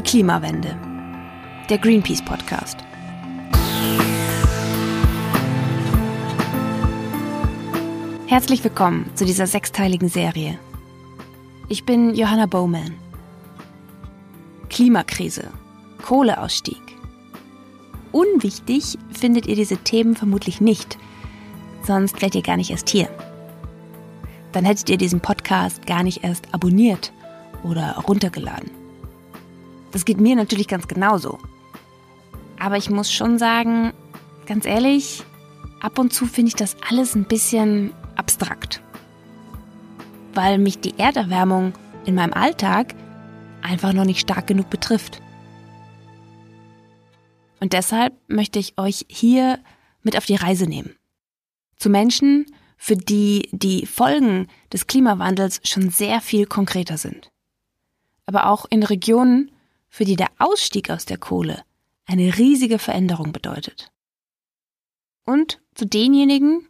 Die Klimawende. Der Greenpeace Podcast. Herzlich willkommen zu dieser sechsteiligen Serie. Ich bin Johanna Bowman. Klimakrise, Kohleausstieg. Unwichtig findet ihr diese Themen vermutlich nicht, sonst wärt ihr gar nicht erst hier. Dann hättet ihr diesen Podcast gar nicht erst abonniert oder runtergeladen. Das geht mir natürlich ganz genauso. Aber ich muss schon sagen, ganz ehrlich, ab und zu finde ich das alles ein bisschen abstrakt. Weil mich die Erderwärmung in meinem Alltag einfach noch nicht stark genug betrifft. Und deshalb möchte ich euch hier mit auf die Reise nehmen. Zu Menschen, für die die Folgen des Klimawandels schon sehr viel konkreter sind. Aber auch in Regionen, für die der Ausstieg aus der Kohle eine riesige Veränderung bedeutet. Und zu denjenigen,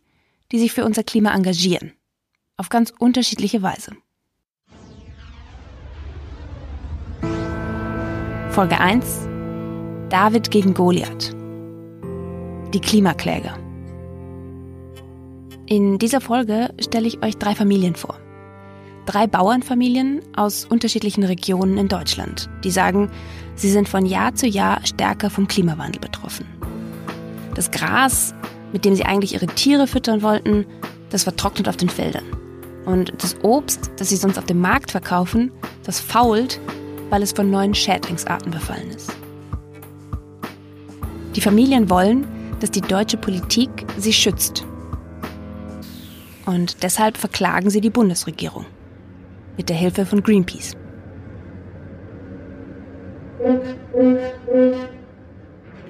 die sich für unser Klima engagieren. Auf ganz unterschiedliche Weise. Folge 1 David gegen Goliath. Die Klimakläger. In dieser Folge stelle ich euch drei Familien vor. Drei Bauernfamilien aus unterschiedlichen Regionen in Deutschland, die sagen, sie sind von Jahr zu Jahr stärker vom Klimawandel betroffen. Das Gras mit dem sie eigentlich ihre Tiere füttern wollten, das vertrocknet auf den Feldern. Und das Obst, das sie sonst auf dem Markt verkaufen, das fault, weil es von neuen Schädlingsarten befallen ist. Die Familien wollen, dass die deutsche Politik sie schützt. Und deshalb verklagen sie die Bundesregierung mit der Hilfe von Greenpeace.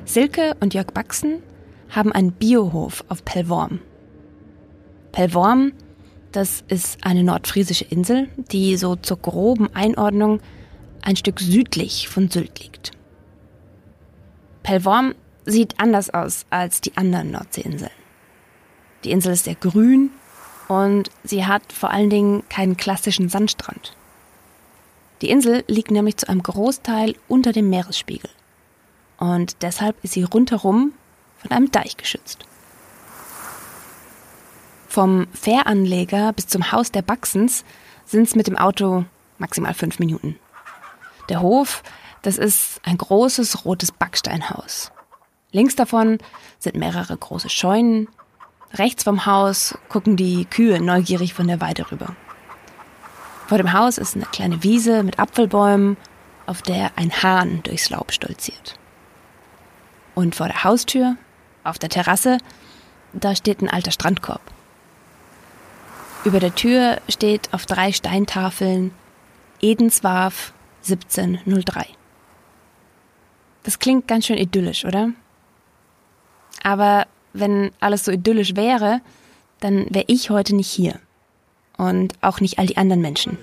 Silke und Jörg Baxen haben einen Biohof auf Pellworm. Pellworm, das ist eine nordfriesische Insel, die so zur groben Einordnung ein Stück südlich von Sylt liegt. Pellworm sieht anders aus als die anderen Nordseeinseln. Die Insel ist sehr grün und sie hat vor allen Dingen keinen klassischen Sandstrand. Die Insel liegt nämlich zu einem Großteil unter dem Meeresspiegel. Und deshalb ist sie rundherum von einem Deich geschützt. Vom Fähranleger bis zum Haus der Baxens sind es mit dem Auto maximal fünf Minuten. Der Hof, das ist ein großes rotes Backsteinhaus. Links davon sind mehrere große Scheunen. Rechts vom Haus gucken die Kühe neugierig von der Weide rüber. Vor dem Haus ist eine kleine Wiese mit Apfelbäumen, auf der ein Hahn durchs Laub stolziert. Und vor der Haustür auf der Terrasse, da steht ein alter Strandkorb. Über der Tür steht auf drei Steintafeln Edenswarf 1703. Das klingt ganz schön idyllisch, oder? Aber wenn alles so idyllisch wäre, dann wäre ich heute nicht hier. Und auch nicht all die anderen Menschen.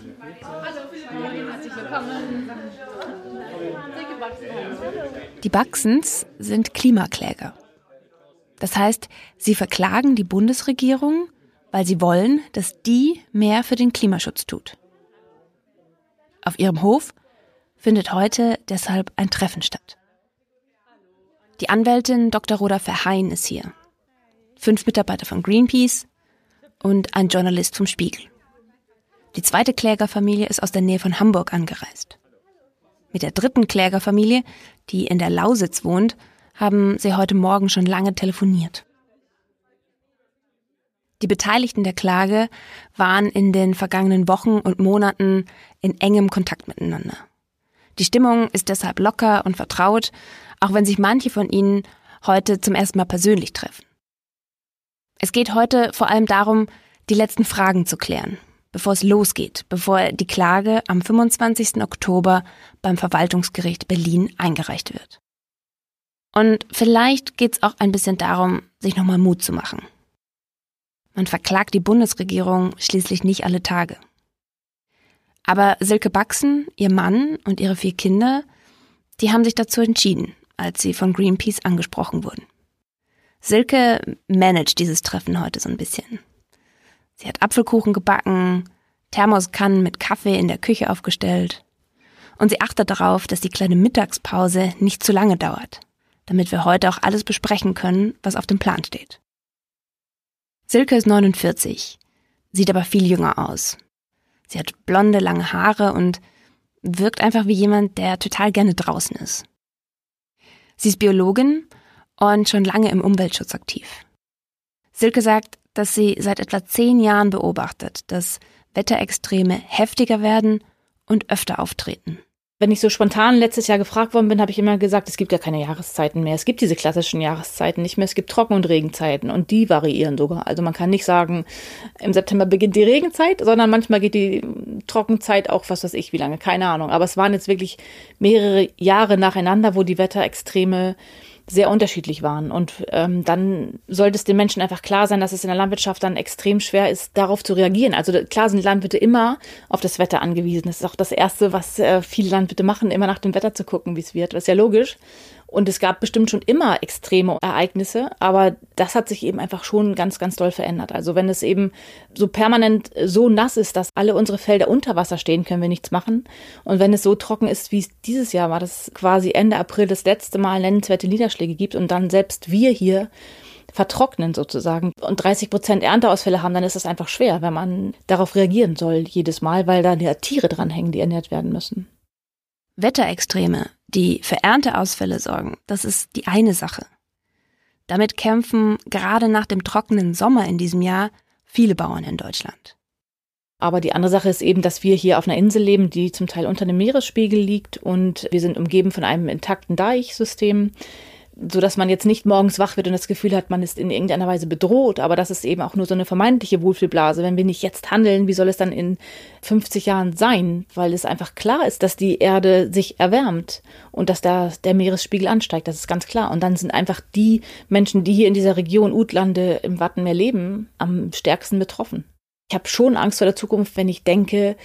Die Baxens sind Klimakläger. Das heißt, sie verklagen die Bundesregierung, weil sie wollen, dass die mehr für den Klimaschutz tut. Auf ihrem Hof findet heute deshalb ein Treffen statt. Die Anwältin Dr. Rhoda Verheyen ist hier. Fünf Mitarbeiter von Greenpeace und ein Journalist vom Spiegel. Die zweite Klägerfamilie ist aus der Nähe von Hamburg angereist. Mit der dritten Klägerfamilie, die in der Lausitz wohnt, haben sie heute Morgen schon lange telefoniert. Die Beteiligten der Klage waren in den vergangenen Wochen und Monaten in engem Kontakt miteinander. Die Stimmung ist deshalb locker und vertraut, auch wenn sich manche von ihnen heute zum ersten Mal persönlich treffen. Es geht heute vor allem darum, die letzten Fragen zu klären, bevor es losgeht, bevor die Klage am 25. Oktober beim Verwaltungsgericht Berlin eingereicht wird. Und vielleicht geht es auch ein bisschen darum, sich nochmal Mut zu machen. Man verklagt die Bundesregierung schließlich nicht alle Tage. Aber Silke Baxen, ihr Mann und ihre vier Kinder, die haben sich dazu entschieden, als sie von Greenpeace angesprochen wurden. Silke managt dieses Treffen heute so ein bisschen. Sie hat Apfelkuchen gebacken, Thermoskannen mit Kaffee in der Küche aufgestellt. Und sie achtet darauf, dass die kleine Mittagspause nicht zu lange dauert, damit wir heute auch alles besprechen können, was auf dem Plan steht. Silke ist 49, sieht aber viel jünger aus. Sie hat blonde, lange Haare und wirkt einfach wie jemand, der total gerne draußen ist. Sie ist Biologin und schon lange im Umweltschutz aktiv. Silke sagt, dass sie seit etwa zehn Jahren beobachtet, dass Wetterextreme heftiger werden und öfter auftreten. Wenn ich so spontan letztes Jahr gefragt worden bin, habe ich immer gesagt, es gibt ja keine Jahreszeiten mehr. Es gibt diese klassischen Jahreszeiten nicht mehr. Es gibt Trocken- und Regenzeiten und die variieren sogar. Also man kann nicht sagen, im September beginnt die Regenzeit, sondern manchmal geht die Trockenzeit auch, was weiß ich, wie lange, keine Ahnung. Aber es waren jetzt wirklich mehrere Jahre nacheinander, wo die Wetterextreme sehr unterschiedlich waren. Und ähm, dann sollte es den Menschen einfach klar sein, dass es in der Landwirtschaft dann extrem schwer ist, darauf zu reagieren. Also klar sind Landwirte immer auf das Wetter angewiesen. Das ist auch das Erste, was äh, viele Landwirte machen, immer nach dem Wetter zu gucken, wie es wird. Das ist ja logisch. Und es gab bestimmt schon immer extreme Ereignisse, aber das hat sich eben einfach schon ganz, ganz doll verändert. Also wenn es eben so permanent so nass ist, dass alle unsere Felder unter Wasser stehen, können wir nichts machen. Und wenn es so trocken ist, wie es dieses Jahr war, dass quasi Ende April das letzte Mal nennenswerte Niederschläge gibt und dann selbst wir hier vertrocknen sozusagen und 30 Prozent Ernteausfälle haben, dann ist es einfach schwer, wenn man darauf reagieren soll jedes Mal, weil da ja Tiere dranhängen, die ernährt werden müssen. Wetterextreme, die für Ernteausfälle sorgen, das ist die eine Sache. Damit kämpfen gerade nach dem trockenen Sommer in diesem Jahr viele Bauern in Deutschland. Aber die andere Sache ist eben, dass wir hier auf einer Insel leben, die zum Teil unter dem Meeresspiegel liegt und wir sind umgeben von einem intakten Deichsystem so dass man jetzt nicht morgens wach wird und das Gefühl hat, man ist in irgendeiner Weise bedroht, aber das ist eben auch nur so eine vermeintliche Wohlfühlblase. Wenn wir nicht jetzt handeln, wie soll es dann in 50 Jahren sein? Weil es einfach klar ist, dass die Erde sich erwärmt und dass da der Meeresspiegel ansteigt. Das ist ganz klar. Und dann sind einfach die Menschen, die hier in dieser Region Utlande im Wattenmeer leben, am stärksten betroffen. Ich habe schon Angst vor der Zukunft, wenn ich denke,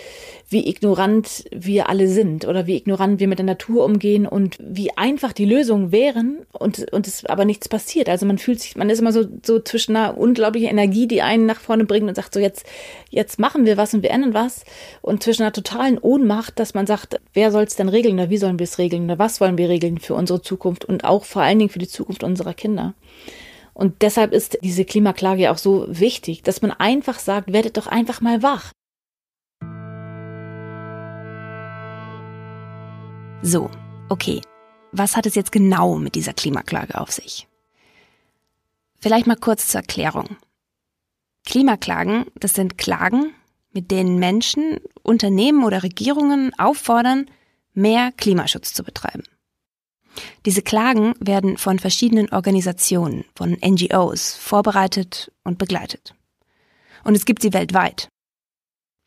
wie ignorant wir alle sind oder wie ignorant wir mit der Natur umgehen und wie einfach die Lösungen wären und, und es aber nichts passiert. Also man fühlt sich, man ist immer so, so zwischen einer unglaublichen Energie, die einen nach vorne bringt und sagt so, jetzt, jetzt machen wir was und wir ändern was und zwischen einer totalen Ohnmacht, dass man sagt, wer soll es denn regeln oder wie sollen wir es regeln oder was wollen wir regeln für unsere Zukunft und auch vor allen Dingen für die Zukunft unserer Kinder. Und deshalb ist diese Klimaklage ja auch so wichtig, dass man einfach sagt, werdet doch einfach mal wach. So, okay. Was hat es jetzt genau mit dieser Klimaklage auf sich? Vielleicht mal kurz zur Erklärung. Klimaklagen, das sind Klagen, mit denen Menschen, Unternehmen oder Regierungen auffordern, mehr Klimaschutz zu betreiben. Diese Klagen werden von verschiedenen Organisationen, von NGOs vorbereitet und begleitet. Und es gibt sie weltweit.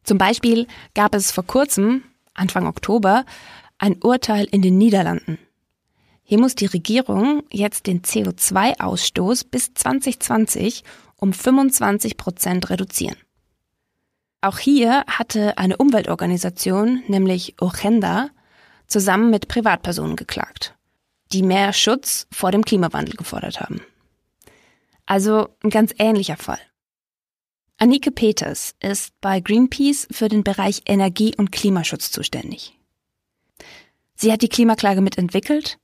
Zum Beispiel gab es vor kurzem, Anfang Oktober, ein Urteil in den Niederlanden. Hier muss die Regierung jetzt den CO2-Ausstoß bis 2020 um 25 Prozent reduzieren. Auch hier hatte eine Umweltorganisation, nämlich Ogenda, zusammen mit Privatpersonen geklagt die mehr Schutz vor dem Klimawandel gefordert haben. Also ein ganz ähnlicher Fall. Annike Peters ist bei Greenpeace für den Bereich Energie- und Klimaschutz zuständig. Sie hat die Klimaklage mitentwickelt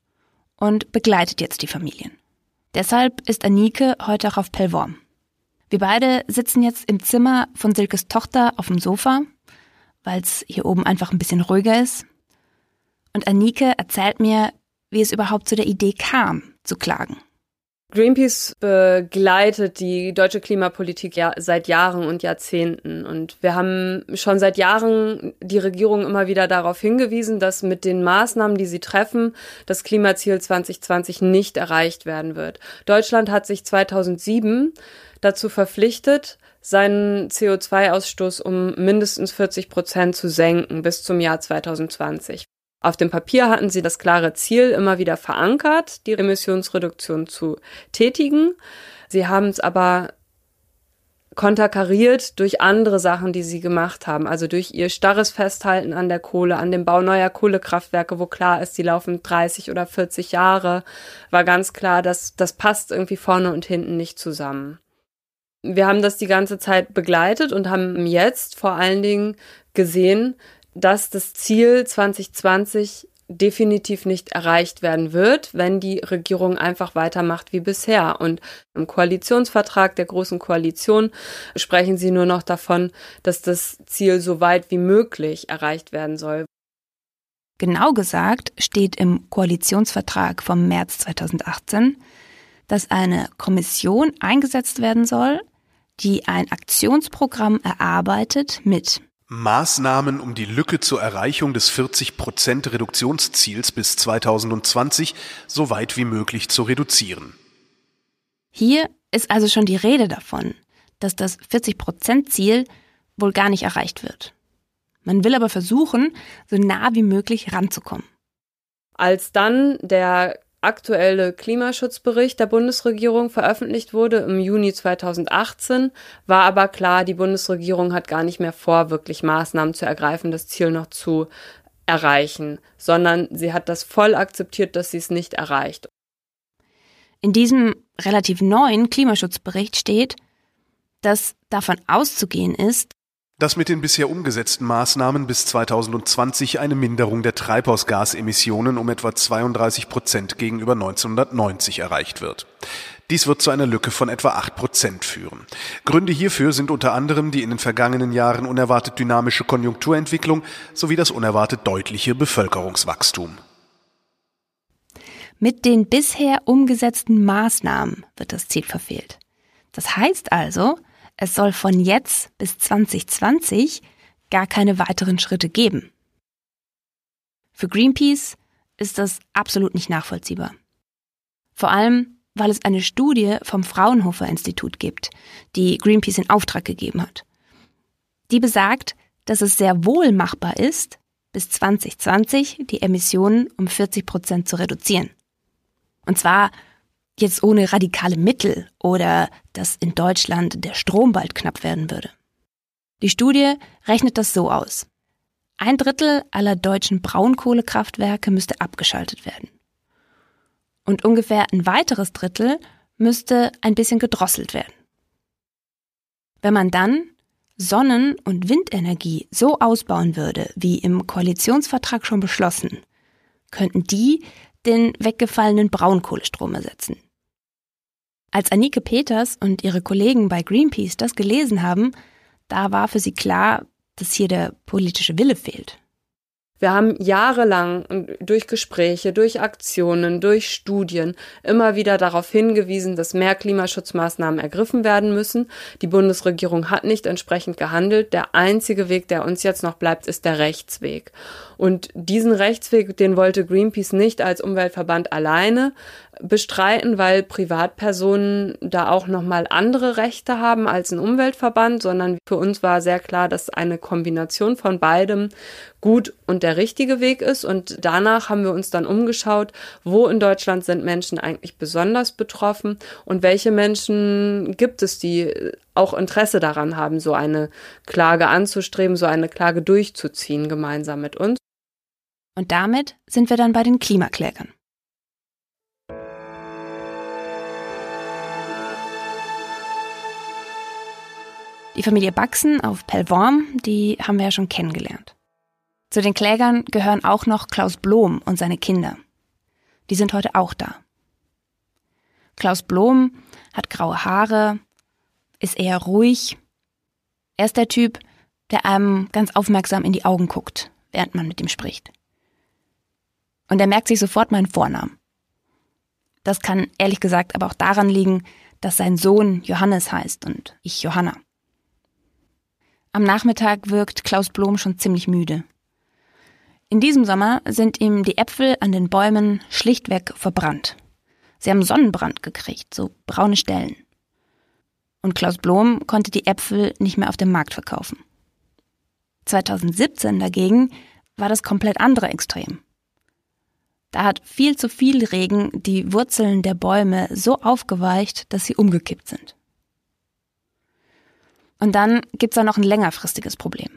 und begleitet jetzt die Familien. Deshalb ist Annike heute auch auf Pellworm. Wir beide sitzen jetzt im Zimmer von Silkes Tochter auf dem Sofa, weil es hier oben einfach ein bisschen ruhiger ist. Und Annike erzählt mir, wie es überhaupt zu der Idee kam, zu klagen. Greenpeace begleitet die deutsche Klimapolitik ja seit Jahren und Jahrzehnten. Und wir haben schon seit Jahren die Regierung immer wieder darauf hingewiesen, dass mit den Maßnahmen, die sie treffen, das Klimaziel 2020 nicht erreicht werden wird. Deutschland hat sich 2007 dazu verpflichtet, seinen CO2-Ausstoß um mindestens 40 Prozent zu senken bis zum Jahr 2020. Auf dem Papier hatten sie das klare Ziel immer wieder verankert, die Emissionsreduktion zu tätigen. Sie haben es aber konterkariert durch andere Sachen, die sie gemacht haben. Also durch ihr starres Festhalten an der Kohle, an dem Bau neuer Kohlekraftwerke, wo klar ist, die laufen 30 oder 40 Jahre, war ganz klar, dass das passt irgendwie vorne und hinten nicht zusammen. Wir haben das die ganze Zeit begleitet und haben jetzt vor allen Dingen gesehen, dass das Ziel 2020 definitiv nicht erreicht werden wird, wenn die Regierung einfach weitermacht wie bisher. Und im Koalitionsvertrag der Großen Koalition sprechen sie nur noch davon, dass das Ziel so weit wie möglich erreicht werden soll. Genau gesagt steht im Koalitionsvertrag vom März 2018, dass eine Kommission eingesetzt werden soll, die ein Aktionsprogramm erarbeitet mit Maßnahmen, um die Lücke zur Erreichung des 40% Reduktionsziels bis 2020 so weit wie möglich zu reduzieren. Hier ist also schon die Rede davon, dass das 40%-Ziel wohl gar nicht erreicht wird. Man will aber versuchen, so nah wie möglich ranzukommen. Als dann der aktuelle Klimaschutzbericht der Bundesregierung veröffentlicht wurde im Juni 2018, war aber klar, die Bundesregierung hat gar nicht mehr vor, wirklich Maßnahmen zu ergreifen, das Ziel noch zu erreichen, sondern sie hat das voll akzeptiert, dass sie es nicht erreicht. In diesem relativ neuen Klimaschutzbericht steht, dass davon auszugehen ist, dass mit den bisher umgesetzten Maßnahmen bis 2020 eine Minderung der Treibhausgasemissionen um etwa 32 Prozent gegenüber 1990 erreicht wird. Dies wird zu einer Lücke von etwa 8 Prozent führen. Gründe hierfür sind unter anderem die in den vergangenen Jahren unerwartet dynamische Konjunkturentwicklung sowie das unerwartet deutliche Bevölkerungswachstum. Mit den bisher umgesetzten Maßnahmen wird das Ziel verfehlt. Das heißt also, es soll von jetzt bis 2020 gar keine weiteren Schritte geben. Für Greenpeace ist das absolut nicht nachvollziehbar. Vor allem, weil es eine Studie vom Fraunhofer Institut gibt, die Greenpeace in Auftrag gegeben hat. Die besagt, dass es sehr wohl machbar ist, bis 2020 die Emissionen um 40 Prozent zu reduzieren. Und zwar Jetzt ohne radikale Mittel oder dass in Deutschland der Strom bald knapp werden würde. Die Studie rechnet das so aus. Ein Drittel aller deutschen Braunkohlekraftwerke müsste abgeschaltet werden. Und ungefähr ein weiteres Drittel müsste ein bisschen gedrosselt werden. Wenn man dann Sonnen- und Windenergie so ausbauen würde, wie im Koalitionsvertrag schon beschlossen, könnten die den weggefallenen Braunkohlestrom ersetzen. Als Anike Peters und ihre Kollegen bei Greenpeace das gelesen haben, da war für sie klar, dass hier der politische Wille fehlt. Wir haben jahrelang durch Gespräche, durch Aktionen, durch Studien immer wieder darauf hingewiesen, dass mehr Klimaschutzmaßnahmen ergriffen werden müssen. Die Bundesregierung hat nicht entsprechend gehandelt. Der einzige Weg, der uns jetzt noch bleibt, ist der Rechtsweg. Und diesen Rechtsweg, den wollte Greenpeace nicht als Umweltverband alleine bestreiten, weil Privatpersonen da auch nochmal andere Rechte haben als ein Umweltverband, sondern für uns war sehr klar, dass eine Kombination von beidem gut und der richtige Weg ist. Und danach haben wir uns dann umgeschaut, wo in Deutschland sind Menschen eigentlich besonders betroffen und welche Menschen gibt es, die auch Interesse daran haben, so eine Klage anzustreben, so eine Klage durchzuziehen gemeinsam mit uns. Und damit sind wir dann bei den Klimaklägern. Die Familie Baxen auf Pellworm, die haben wir ja schon kennengelernt. Zu den Klägern gehören auch noch Klaus Blom und seine Kinder. Die sind heute auch da. Klaus Blom hat graue Haare, ist eher ruhig. Er ist der Typ, der einem ganz aufmerksam in die Augen guckt, während man mit ihm spricht. Und er merkt sich sofort meinen Vornamen. Das kann ehrlich gesagt aber auch daran liegen, dass sein Sohn Johannes heißt und ich Johanna. Am Nachmittag wirkt Klaus Blom schon ziemlich müde. In diesem Sommer sind ihm die Äpfel an den Bäumen schlichtweg verbrannt. Sie haben Sonnenbrand gekriegt, so braune Stellen. Und Klaus Blom konnte die Äpfel nicht mehr auf dem Markt verkaufen. 2017 dagegen war das komplett andere Extrem. Da hat viel zu viel Regen die Wurzeln der Bäume so aufgeweicht, dass sie umgekippt sind. Und dann gibt's da noch ein längerfristiges Problem.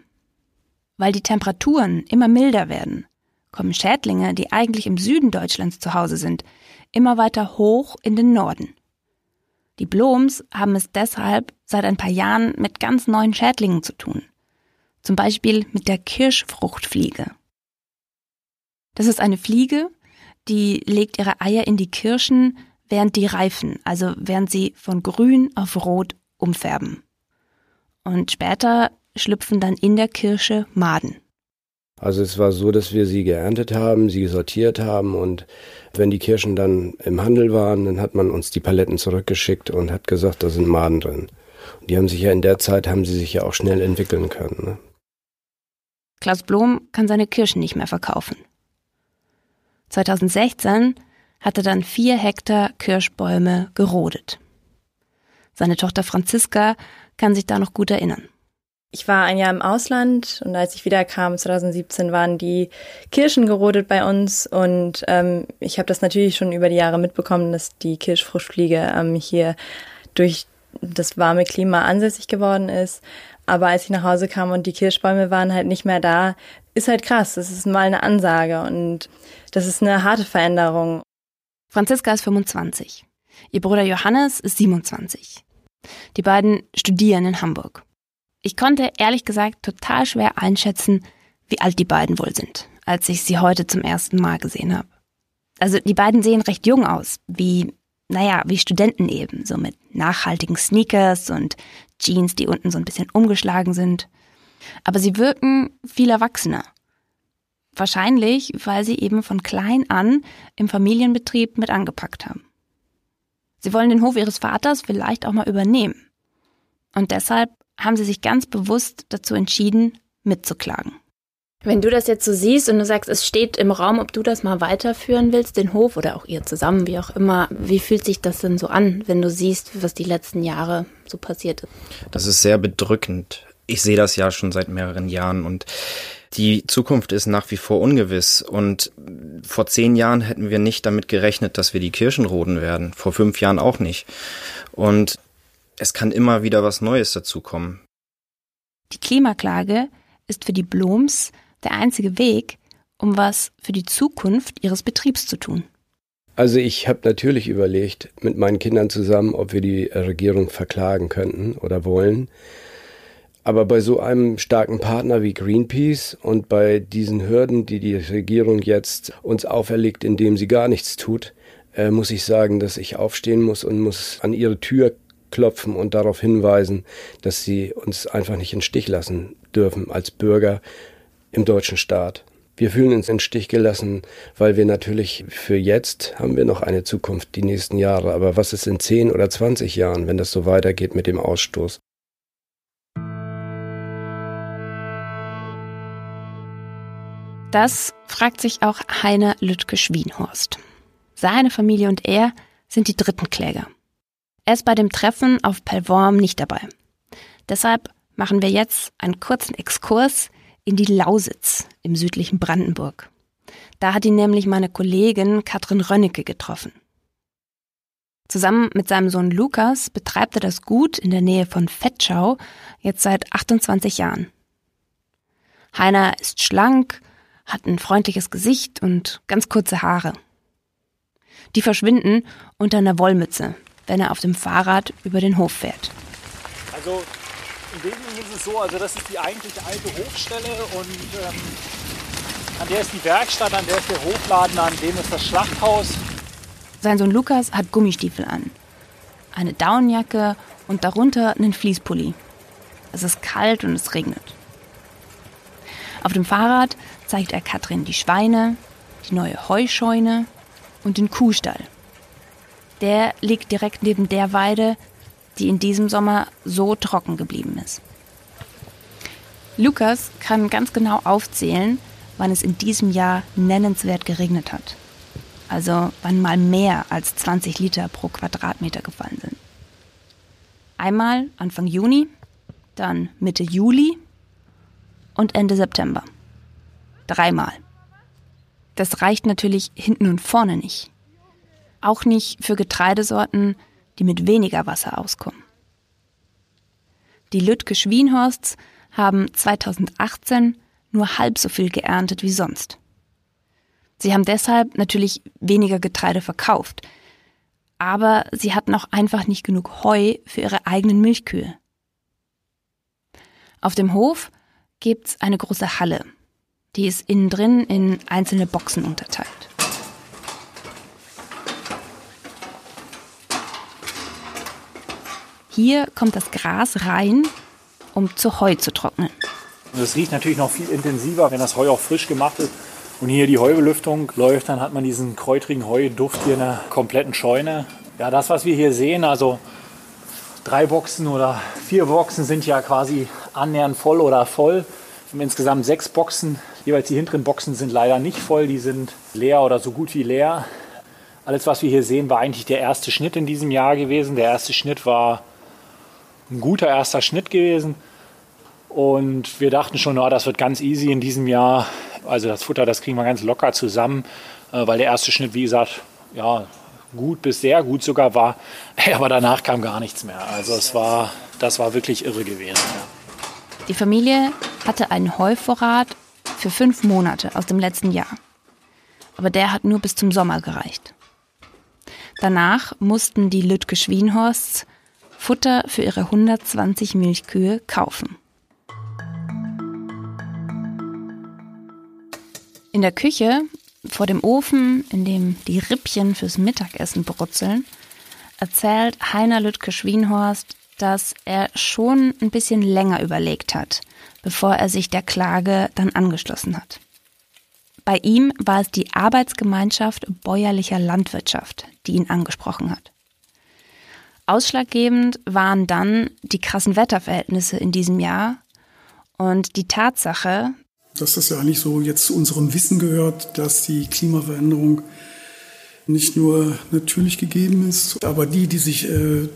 Weil die Temperaturen immer milder werden, kommen Schädlinge, die eigentlich im Süden Deutschlands zu Hause sind, immer weiter hoch in den Norden. Die Bloms haben es deshalb seit ein paar Jahren mit ganz neuen Schädlingen zu tun. Zum Beispiel mit der Kirschfruchtfliege. Das ist eine Fliege, die legt ihre Eier in die Kirschen, während die reifen, also während sie von grün auf rot umfärben. Und später schlüpfen dann in der Kirsche Maden. Also es war so, dass wir sie geerntet haben, sie sortiert haben und wenn die Kirschen dann im Handel waren, dann hat man uns die Paletten zurückgeschickt und hat gesagt, da sind Maden drin. Und die haben sich ja in der Zeit, haben sie sich ja auch schnell entwickeln können. Ne? Klaus Blom kann seine Kirschen nicht mehr verkaufen. 2016 hat er dann vier Hektar Kirschbäume gerodet. Seine Tochter Franziska kann sich da noch gut erinnern. Ich war ein Jahr im Ausland und als ich wiederkam, 2017, waren die Kirschen gerodet bei uns und ähm, ich habe das natürlich schon über die Jahre mitbekommen, dass die Kirschfruchtfliege ähm, hier durch das warme Klima ansässig geworden ist. Aber als ich nach Hause kam und die Kirschbäume waren halt nicht mehr da, ist halt krass. Das ist mal eine Ansage und das ist eine harte Veränderung. Franziska ist 25. Ihr Bruder Johannes ist 27. Die beiden studieren in Hamburg. Ich konnte ehrlich gesagt total schwer einschätzen, wie alt die beiden wohl sind, als ich sie heute zum ersten Mal gesehen habe. Also die beiden sehen recht jung aus, wie, naja, wie Studenten eben, so mit nachhaltigen Sneakers und Jeans, die unten so ein bisschen umgeschlagen sind. Aber sie wirken viel erwachsener. Wahrscheinlich, weil sie eben von klein an im Familienbetrieb mit angepackt haben. Sie wollen den Hof ihres Vaters vielleicht auch mal übernehmen. Und deshalb haben sie sich ganz bewusst dazu entschieden, mitzuklagen. Wenn du das jetzt so siehst und du sagst, es steht im Raum, ob du das mal weiterführen willst, den Hof oder auch ihr zusammen, wie auch immer, wie fühlt sich das denn so an, wenn du siehst, was die letzten Jahre so passiert ist? Das ist sehr bedrückend. Ich sehe das ja schon seit mehreren Jahren und die Zukunft ist nach wie vor ungewiss. Und vor zehn Jahren hätten wir nicht damit gerechnet, dass wir die Kirschen roden werden. Vor fünf Jahren auch nicht. Und es kann immer wieder was Neues dazukommen. Die Klimaklage ist für die Bloms der einzige Weg, um was für die Zukunft ihres Betriebs zu tun. Also ich habe natürlich überlegt mit meinen Kindern zusammen, ob wir die Regierung verklagen könnten oder wollen. Aber bei so einem starken Partner wie Greenpeace und bei diesen Hürden, die die Regierung jetzt uns auferlegt, indem sie gar nichts tut, äh, muss ich sagen, dass ich aufstehen muss und muss an ihre Tür klopfen und darauf hinweisen, dass sie uns einfach nicht in Stich lassen dürfen als Bürger im deutschen Staat. Wir fühlen uns in Stich gelassen, weil wir natürlich für jetzt haben wir noch eine Zukunft, die nächsten Jahre. Aber was ist in 10 oder 20 Jahren, wenn das so weitergeht mit dem Ausstoß? Das fragt sich auch Heiner Lüttke-Schwienhorst. Seine Familie und er sind die dritten Kläger. Er ist bei dem Treffen auf Pellworm nicht dabei. Deshalb machen wir jetzt einen kurzen Exkurs in die Lausitz im südlichen Brandenburg. Da hat ihn nämlich meine Kollegin Katrin Rönnecke getroffen. Zusammen mit seinem Sohn Lukas betreibt er das Gut in der Nähe von Fettschau jetzt seit 28 Jahren. Heiner ist schlank, hat ein freundliches Gesicht und ganz kurze Haare. Die verschwinden unter einer Wollmütze, wenn er auf dem Fahrrad über den Hof fährt. Also im Wesentlichen ist es so, also das ist die eigentliche alte Hofstelle und ähm, an der ist die Werkstatt, an der ist der Hofladen, an dem ist das Schlachthaus. Sein Sohn Lukas hat Gummistiefel an, eine Daunenjacke und darunter einen Fließpulli. Es ist kalt und es regnet. Auf dem Fahrrad zeigt er Katrin die Schweine, die neue Heuscheune und den Kuhstall. Der liegt direkt neben der Weide, die in diesem Sommer so trocken geblieben ist. Lukas kann ganz genau aufzählen, wann es in diesem Jahr nennenswert geregnet hat. Also wann mal mehr als 20 Liter pro Quadratmeter gefallen sind. Einmal Anfang Juni, dann Mitte Juli und Ende September. Dreimal. Das reicht natürlich hinten und vorne nicht. Auch nicht für Getreidesorten, die mit weniger Wasser auskommen. Die Lütke Schwienhorsts haben 2018 nur halb so viel geerntet wie sonst. Sie haben deshalb natürlich weniger Getreide verkauft, aber sie hatten auch einfach nicht genug Heu für ihre eigenen Milchkühe. Auf dem Hof gibt's eine große Halle. Die ist innen drin in einzelne Boxen unterteilt. Hier kommt das Gras rein, um zu Heu zu trocknen. Es riecht natürlich noch viel intensiver, wenn das Heu auch frisch gemacht ist. Und hier die Heubelüftung läuft, dann hat man diesen kräutrigen Heuduft hier in der kompletten Scheune. Ja, das, was wir hier sehen, also drei Boxen oder vier Boxen sind ja quasi annähernd voll oder voll. Wir haben insgesamt sechs Boxen. Jeweils die hinteren Boxen sind leider nicht voll, die sind leer oder so gut wie leer. Alles, was wir hier sehen, war eigentlich der erste Schnitt in diesem Jahr gewesen. Der erste Schnitt war ein guter erster Schnitt gewesen. Und wir dachten schon, oh, das wird ganz easy in diesem Jahr. Also das Futter, das kriegen wir ganz locker zusammen, äh, weil der erste Schnitt, wie gesagt, ja, gut bis sehr gut sogar war. Aber danach kam gar nichts mehr. Also es war, das war wirklich irre gewesen. Ja. Die Familie hatte einen Heuvorrat für fünf Monate aus dem letzten Jahr. Aber der hat nur bis zum Sommer gereicht. Danach mussten die Lütke Schwienhorsts Futter für ihre 120 Milchkühe kaufen. In der Küche, vor dem Ofen, in dem die Rippchen fürs Mittagessen brutzeln, erzählt Heiner Lütke Schwienhorst, dass er schon ein bisschen länger überlegt hat, bevor er sich der Klage dann angeschlossen hat. Bei ihm war es die Arbeitsgemeinschaft bäuerlicher Landwirtschaft, die ihn angesprochen hat. Ausschlaggebend waren dann die krassen Wetterverhältnisse in diesem Jahr und die Tatsache, dass das ja eigentlich so jetzt zu unserem Wissen gehört, dass die Klimaveränderung nicht nur natürlich gegeben ist, aber die, die sich äh,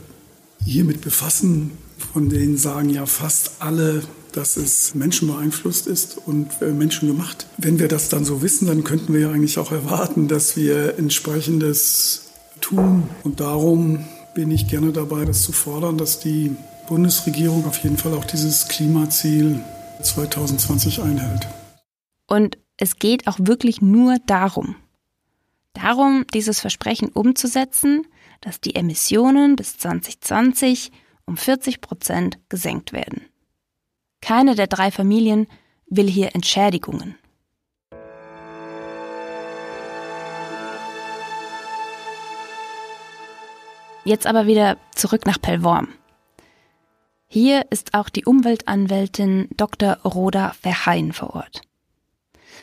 hiermit befassen, von denen sagen ja fast alle, dass es menschenbeeinflusst ist und äh, menschengemacht. Wenn wir das dann so wissen, dann könnten wir ja eigentlich auch erwarten, dass wir entsprechendes tun. Und darum bin ich gerne dabei, das zu fordern, dass die Bundesregierung auf jeden Fall auch dieses Klimaziel 2020 einhält. Und es geht auch wirklich nur darum. Darum, dieses Versprechen umzusetzen, dass die Emissionen bis 2020 um 40 Prozent gesenkt werden. Keine der drei Familien will hier Entschädigungen. Jetzt aber wieder zurück nach Pellworm. Hier ist auch die Umweltanwältin Dr. Rhoda Verheyen vor Ort.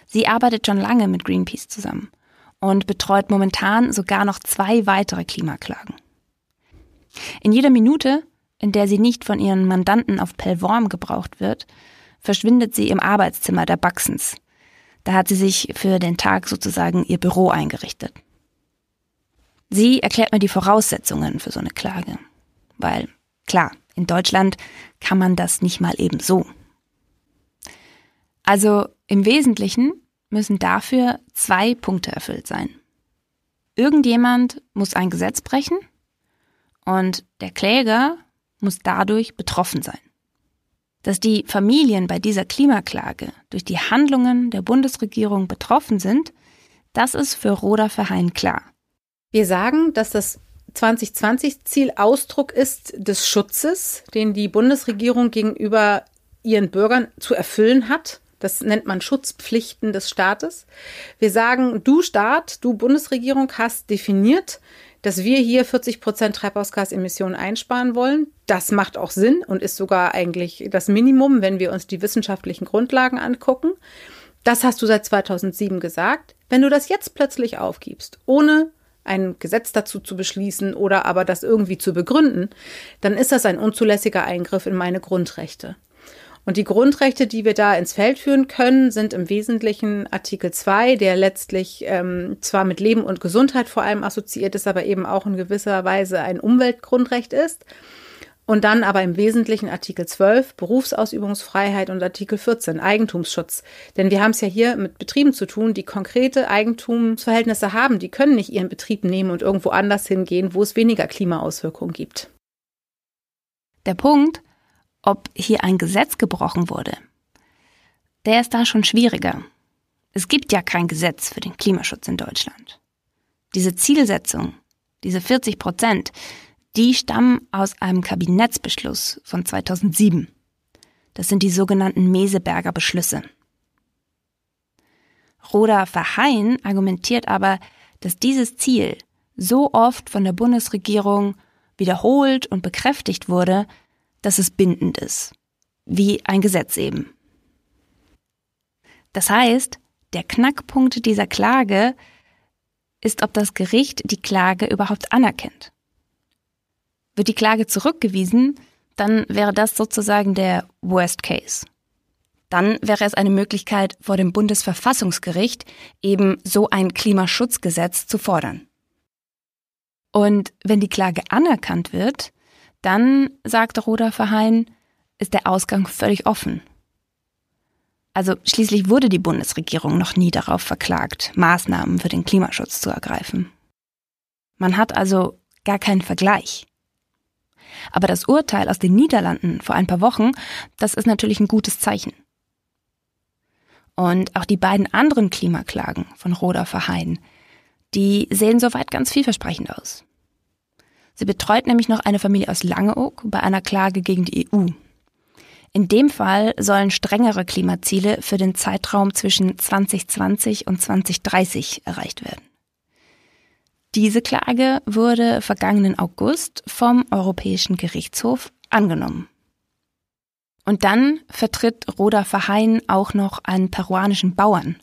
Sie arbeitet schon lange mit Greenpeace zusammen und betreut momentan sogar noch zwei weitere Klimaklagen. In jeder Minute, in der sie nicht von ihren Mandanten auf Pellworm gebraucht wird, verschwindet sie im Arbeitszimmer der Baxens. Da hat sie sich für den Tag sozusagen ihr Büro eingerichtet. Sie erklärt mir die Voraussetzungen für so eine Klage. Weil, klar, in Deutschland kann man das nicht mal eben so. Also im Wesentlichen müssen dafür zwei Punkte erfüllt sein. Irgendjemand muss ein Gesetz brechen und der Kläger muss dadurch betroffen sein. Dass die Familien bei dieser Klimaklage durch die Handlungen der Bundesregierung betroffen sind, das ist für Roda Verheyen klar. Wir sagen, dass das 2020-Ziel Ausdruck ist des Schutzes, den die Bundesregierung gegenüber ihren Bürgern zu erfüllen hat. Das nennt man Schutzpflichten des Staates. Wir sagen, du Staat, du Bundesregierung hast definiert, dass wir hier 40 Prozent Treibhausgasemissionen einsparen wollen. Das macht auch Sinn und ist sogar eigentlich das Minimum, wenn wir uns die wissenschaftlichen Grundlagen angucken. Das hast du seit 2007 gesagt. Wenn du das jetzt plötzlich aufgibst, ohne ein Gesetz dazu zu beschließen oder aber das irgendwie zu begründen, dann ist das ein unzulässiger Eingriff in meine Grundrechte. Und die Grundrechte, die wir da ins Feld führen können, sind im Wesentlichen Artikel 2, der letztlich ähm, zwar mit Leben und Gesundheit vor allem assoziiert ist, aber eben auch in gewisser Weise ein Umweltgrundrecht ist. Und dann aber im Wesentlichen Artikel 12 Berufsausübungsfreiheit und Artikel 14 Eigentumsschutz. Denn wir haben es ja hier mit Betrieben zu tun, die konkrete Eigentumsverhältnisse haben. Die können nicht ihren Betrieb nehmen und irgendwo anders hingehen, wo es weniger Klimaauswirkungen gibt. Der Punkt, ob hier ein Gesetz gebrochen wurde, der ist da schon schwieriger. Es gibt ja kein Gesetz für den Klimaschutz in Deutschland. Diese Zielsetzung, diese 40 Prozent, die stammen aus einem Kabinettsbeschluss von 2007. Das sind die sogenannten Meseberger Beschlüsse. Roda Verheyen argumentiert aber, dass dieses Ziel so oft von der Bundesregierung wiederholt und bekräftigt wurde, dass es bindend ist. Wie ein Gesetz eben. Das heißt, der Knackpunkt dieser Klage ist, ob das Gericht die Klage überhaupt anerkennt. Wird die Klage zurückgewiesen, dann wäre das sozusagen der Worst Case. Dann wäre es eine Möglichkeit, vor dem Bundesverfassungsgericht eben so ein Klimaschutzgesetz zu fordern. Und wenn die Klage anerkannt wird, dann, sagte Roda Verheyen, ist der Ausgang völlig offen. Also schließlich wurde die Bundesregierung noch nie darauf verklagt, Maßnahmen für den Klimaschutz zu ergreifen. Man hat also gar keinen Vergleich. Aber das Urteil aus den Niederlanden vor ein paar Wochen, das ist natürlich ein gutes Zeichen. Und auch die beiden anderen Klimaklagen von Roda Verheyen, die sehen soweit ganz vielversprechend aus. Sie betreut nämlich noch eine Familie aus Langeoog bei einer Klage gegen die EU. In dem Fall sollen strengere Klimaziele für den Zeitraum zwischen 2020 und 2030 erreicht werden. Diese Klage wurde vergangenen August vom Europäischen Gerichtshof angenommen. Und dann vertritt Roda Verheyen auch noch einen peruanischen Bauern,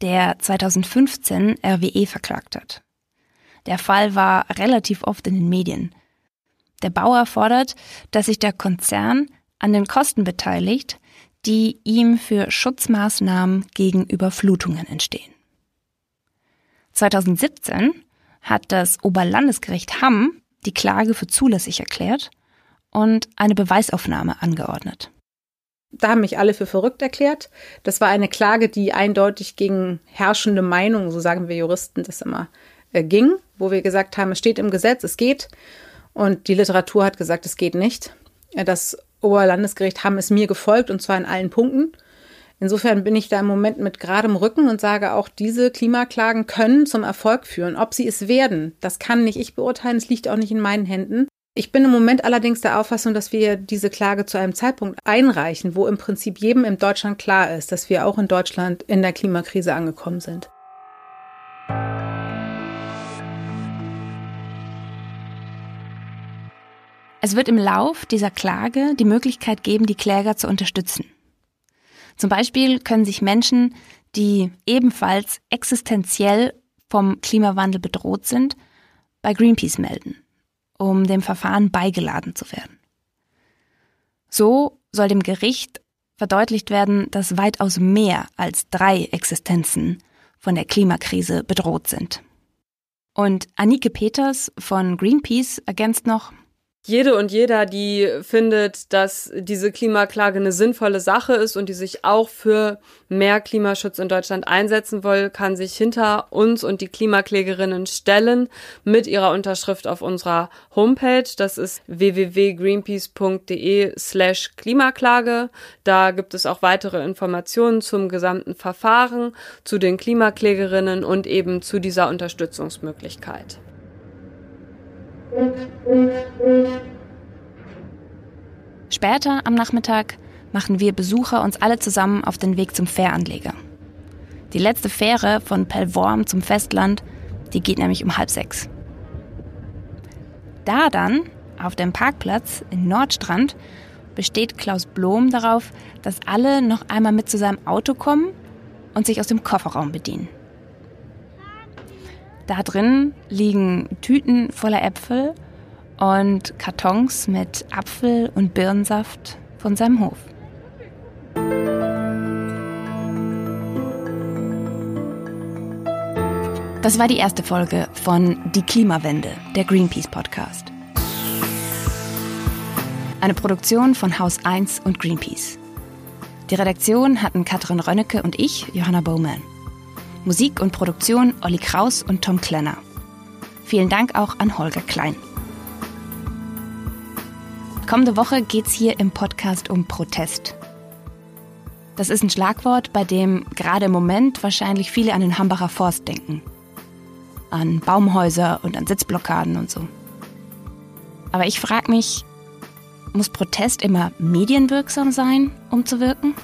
der 2015 RWE verklagt hat. Der Fall war relativ oft in den Medien. Der Bauer fordert, dass sich der Konzern an den Kosten beteiligt, die ihm für Schutzmaßnahmen gegen Überflutungen entstehen. 2017 hat das Oberlandesgericht Hamm die Klage für zulässig erklärt und eine Beweisaufnahme angeordnet. Da haben mich alle für verrückt erklärt. Das war eine Klage, die eindeutig gegen herrschende Meinungen, so sagen wir Juristen das immer, äh, ging, wo wir gesagt haben, es steht im Gesetz, es geht. Und die Literatur hat gesagt, es geht nicht. Das Oberlandesgericht Hamm ist mir gefolgt und zwar in allen Punkten. Insofern bin ich da im Moment mit geradem Rücken und sage auch, diese Klimaklagen können zum Erfolg führen. Ob sie es werden, das kann nicht ich beurteilen, es liegt auch nicht in meinen Händen. Ich bin im Moment allerdings der Auffassung, dass wir diese Klage zu einem Zeitpunkt einreichen, wo im Prinzip jedem in Deutschland klar ist, dass wir auch in Deutschland in der Klimakrise angekommen sind. Es wird im Lauf dieser Klage die Möglichkeit geben, die Kläger zu unterstützen. Zum Beispiel können sich Menschen, die ebenfalls existenziell vom Klimawandel bedroht sind, bei Greenpeace melden, um dem Verfahren beigeladen zu werden. So soll dem Gericht verdeutlicht werden, dass weitaus mehr als drei Existenzen von der Klimakrise bedroht sind. Und Annike Peters von Greenpeace ergänzt noch, jede und jeder, die findet, dass diese Klimaklage eine sinnvolle Sache ist und die sich auch für mehr Klimaschutz in Deutschland einsetzen will, kann sich hinter uns und die Klimaklägerinnen stellen mit ihrer Unterschrift auf unserer Homepage. Das ist www.greenpeace.de slash Klimaklage. Da gibt es auch weitere Informationen zum gesamten Verfahren, zu den Klimaklägerinnen und eben zu dieser Unterstützungsmöglichkeit. Später am Nachmittag machen wir Besucher uns alle zusammen auf den Weg zum Fähranleger. Die letzte Fähre von Pellworm zum Festland, die geht nämlich um halb sechs. Da dann, auf dem Parkplatz in Nordstrand, besteht Klaus Blom darauf, dass alle noch einmal mit zu seinem Auto kommen und sich aus dem Kofferraum bedienen. Da drin liegen Tüten voller Äpfel und Kartons mit Apfel- und Birnensaft von seinem Hof. Das war die erste Folge von Die Klimawende, der Greenpeace Podcast. Eine Produktion von Haus 1 und Greenpeace. Die Redaktion hatten Katrin Rönnecke und ich, Johanna Bowman. Musik und Produktion Olli Kraus und Tom Klenner. Vielen Dank auch an Holger Klein. Kommende Woche geht es hier im Podcast um Protest. Das ist ein Schlagwort, bei dem gerade im Moment wahrscheinlich viele an den Hambacher Forst denken. An Baumhäuser und an Sitzblockaden und so. Aber ich frage mich, Muss Protest immer medienwirksam sein, um zu wirken?